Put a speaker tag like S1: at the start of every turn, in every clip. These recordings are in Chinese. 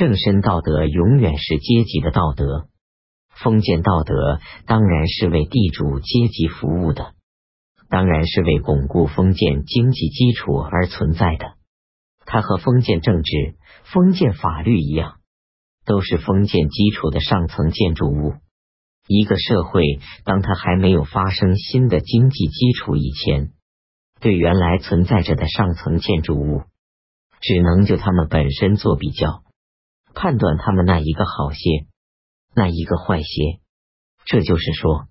S1: 正身道德永远是阶级的道德，封建道德当然是为地主阶级服务的，当然是为巩固封建经济基础而存在的。它和封建政治、封建法律一样，都是封建基础的上层建筑物。一个社会，当它还没有发生新的经济基础以前，对原来存在着的上层建筑物，只能就它们本身做比较，判断他们那一个好些，那一个坏些。这就是说，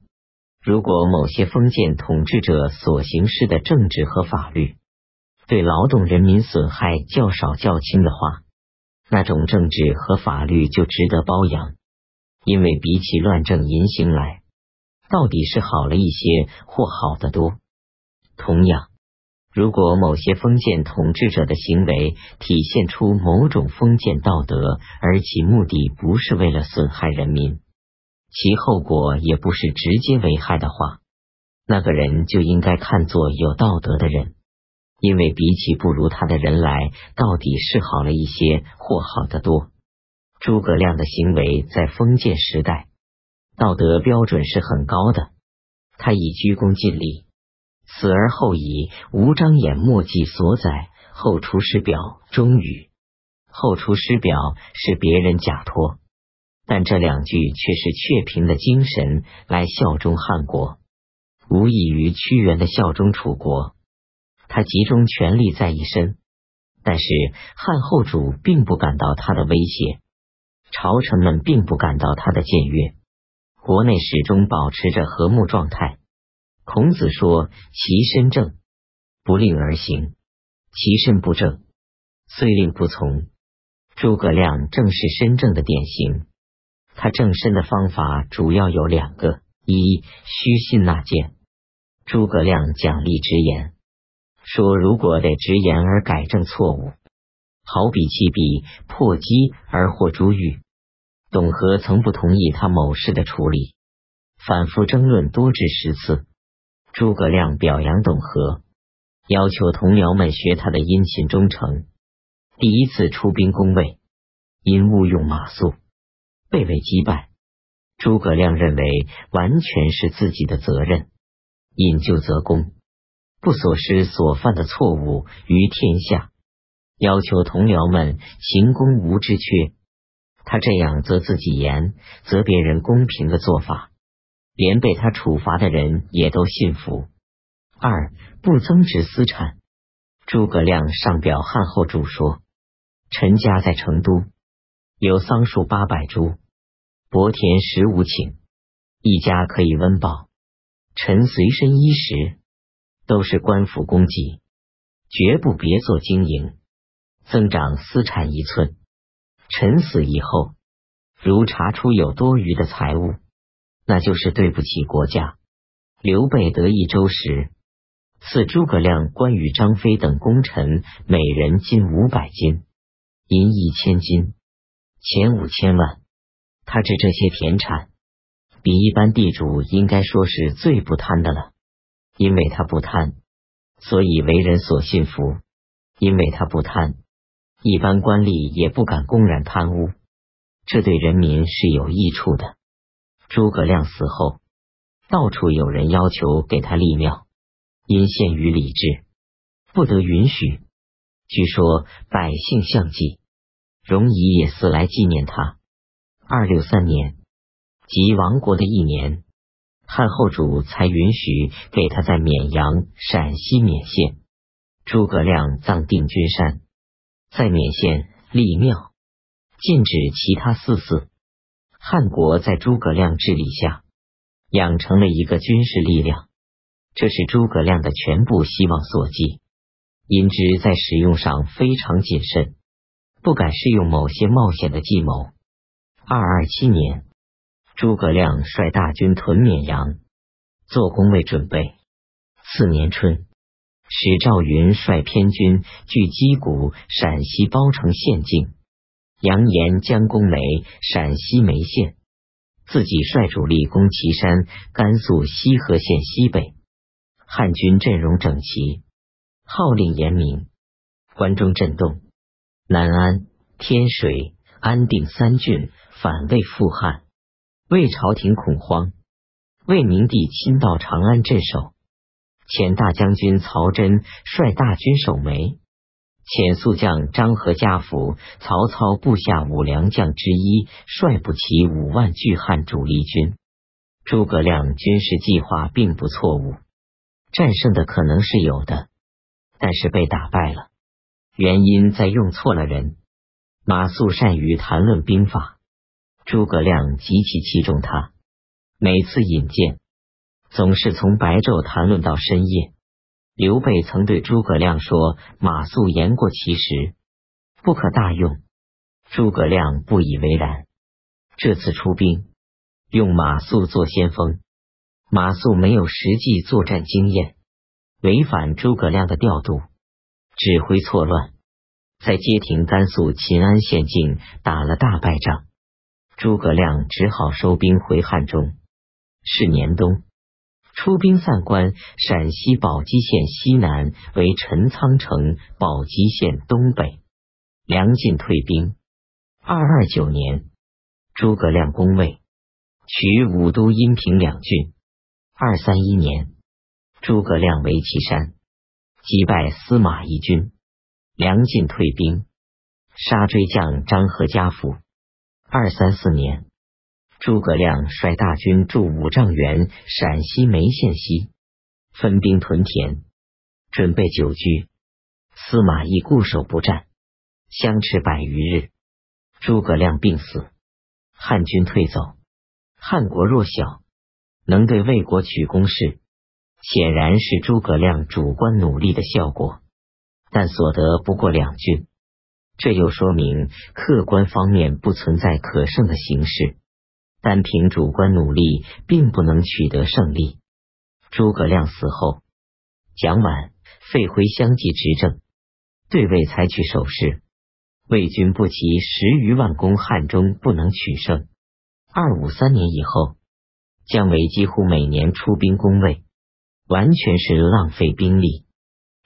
S1: 如果某些封建统治者所行事的政治和法律，对劳动人民损害较少较轻的话，那种政治和法律就值得褒扬。因为比起乱政淫行来，到底是好了一些，或好得多。同样，如果某些封建统治者的行为体现出某种封建道德，而其目的不是为了损害人民，其后果也不是直接危害的话，那个人就应该看作有道德的人，因为比起不如他的人来，到底是好了一些，或好得多。诸葛亮的行为在封建时代道德标准是很高的，他以鞠躬尽瘁，死而后已，无张眼墨迹所载。后出师表终于，后出师表是别人假托，但这两句却是确平的精神来效忠汉国，无异于屈原的效忠楚国。他集中权力在一身，但是汉后主并不感到他的威胁。朝臣们并不感到他的僭越，国内始终保持着和睦状态。孔子说：“其身正，不令而行；其身不正，虽令不从。”诸葛亮正是身正的典型。他正身的方法主要有两个：一，虚心纳谏。诸葛亮奖励直言，说如果得直言而改正错误。好比弃笔破机而获珠玉，董和曾不同意他某事的处理，反复争论多至十次。诸葛亮表扬董和，要求同僚们学他的殷勤忠诚。第一次出兵攻魏，因误用马谡，被魏击败。诸葛亮认为完全是自己的责任，引咎责功，不所失所犯的错误于天下。要求同僚们行公无之缺，他这样则自己严，则别人公平的做法，连被他处罚的人也都信服。二不增值私产。诸葛亮上表汉后主说：“臣家在成都，有桑树八百株，薄田十五顷，一家可以温饱。臣随身衣食都是官府供给，绝不别做经营。”增长私产一寸，臣死以后，如查出有多余的财物，那就是对不起国家。刘备得益州时，赐诸葛亮、关羽、张飞等功臣每人金五百斤，银一千斤，钱五千万。他治这些田产，比一般地主应该说是最不贪的了，因为他不贪，所以为人所信服；因为他不贪。一般官吏也不敢公然贪污，这对人民是有益处的。诸葛亮死后，到处有人要求给他立庙，因限于礼制，不得允许。据说百姓相继，容夷也似来纪念他。二六三年，即亡国的一年，汉后主才允许给他在绵阳（陕西勉县）诸葛亮葬定军山。在勉县立庙，禁止其他祀祀。汉国在诸葛亮治理下，养成了一个军事力量，这是诸葛亮的全部希望所寄。因之在使用上非常谨慎，不敢试用某些冒险的计谋。二二七年，诸葛亮率大军屯绵阳，做攻卫准备。次年春。使赵云率偏军据击鼓（陕西包城县境），扬言将攻梅（陕西眉县），自己率主力攻岐山（甘肃西河县西北）。汉军阵容整齐，号令严明，关中震动。南安、天水、安定三郡，反魏复汉，魏朝廷恐慌。魏明帝亲到长安镇守，遣大将军曹真率大军守梅。遣宿将张合家府曹操部下五良将之一，率不齐五万巨汉主力军。诸葛亮军事计划并不错误，战胜的可能是有的，但是被打败了，原因在用错了人。马谡善于谈论兵法，诸葛亮极其器重他，每次引荐总是从白昼谈论到深夜。刘备曾对诸葛亮说：“马谡言过其实，不可大用。”诸葛亮不以为然。这次出兵，用马谡做先锋，马谡没有实际作战经验，违反诸葛亮的调度，指挥错乱，在街亭甘肃秦安县境打了大败仗。诸葛亮只好收兵回汉中。是年冬。出兵散关，陕西宝鸡县西南为陈仓城，宝鸡县东北。梁晋退兵。二二九年，诸葛亮攻魏，取武都、阴平两郡。二三一年，诸葛亮围岐山，击败司马懿军。梁晋退兵，杀追将张合家父。二三四年。诸葛亮率大军驻五丈原（陕西眉县西），分兵屯田，准备久居。司马懿固守不战，相持百余日，诸葛亮病死，汉军退走。汉国弱小，能对魏国取攻势，显然是诸葛亮主观努力的效果，但所得不过两郡，这又说明客观方面不存在可胜的形势。单凭主观努力，并不能取得胜利。诸葛亮死后，蒋琬、费辉相继执政，对魏采取守势，魏军不齐十余万攻汉中，不能取胜。二五三年以后，姜维几乎每年出兵攻魏，完全是浪费兵力，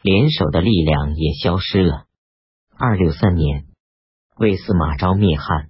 S1: 联手的力量也消失了。二六三年，魏司马昭灭汉。